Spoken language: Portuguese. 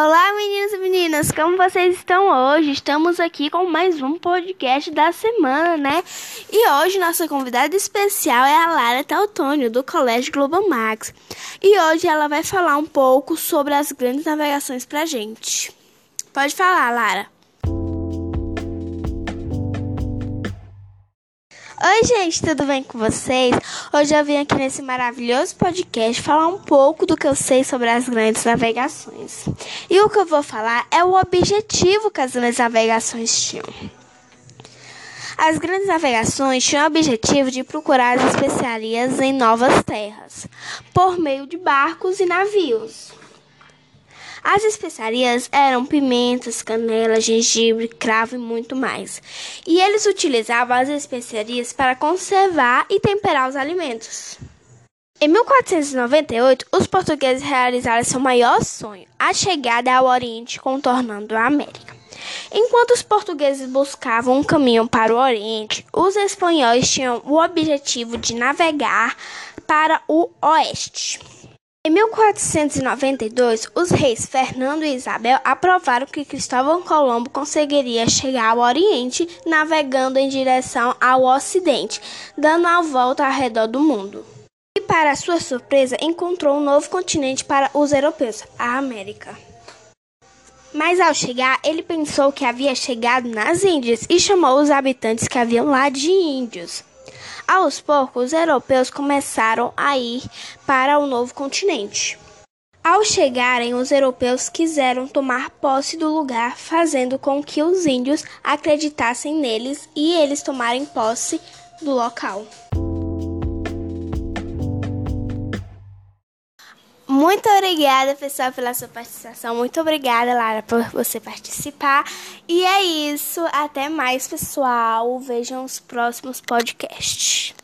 Olá, meninos e meninas, como vocês estão hoje? Estamos aqui com mais um podcast da semana, né? E hoje nossa convidada especial é a Lara Teutônio, do Colégio Globo Max. E hoje ela vai falar um pouco sobre as grandes navegações pra gente. Pode falar, Lara. Oi, gente, tudo bem com vocês? Hoje eu vim aqui nesse maravilhoso podcast falar um pouco do que eu sei sobre as grandes navegações. E o que eu vou falar é o objetivo que as grandes navegações tinham. As grandes navegações tinham o objetivo de procurar as especiarias em novas terras, por meio de barcos e navios. As especiarias eram pimentas, canela, gengibre, cravo e muito mais. E eles utilizavam as especiarias para conservar e temperar os alimentos. Em 1498, os portugueses realizaram seu maior sonho, a chegada ao Oriente contornando a América. Enquanto os portugueses buscavam um caminho para o Oriente, os espanhóis tinham o objetivo de navegar para o Oeste. Em 1492, os reis Fernando e Isabel aprovaram que Cristóvão Colombo conseguiria chegar ao Oriente navegando em direção ao Ocidente, dando a volta ao redor do mundo. E, para sua surpresa, encontrou um novo continente para os europeus, a América. Mas ao chegar, ele pensou que havia chegado nas Índias e chamou os habitantes que haviam lá de índios. Aos poucos, os europeus começaram a ir para o novo continente. Ao chegarem, os europeus quiseram tomar posse do lugar, fazendo com que os índios acreditassem neles e eles tomarem posse do local. Muito obrigada, pessoal, pela sua participação. Muito obrigada, Lara, por você participar. E é isso. Até mais, pessoal. Vejam os próximos podcasts.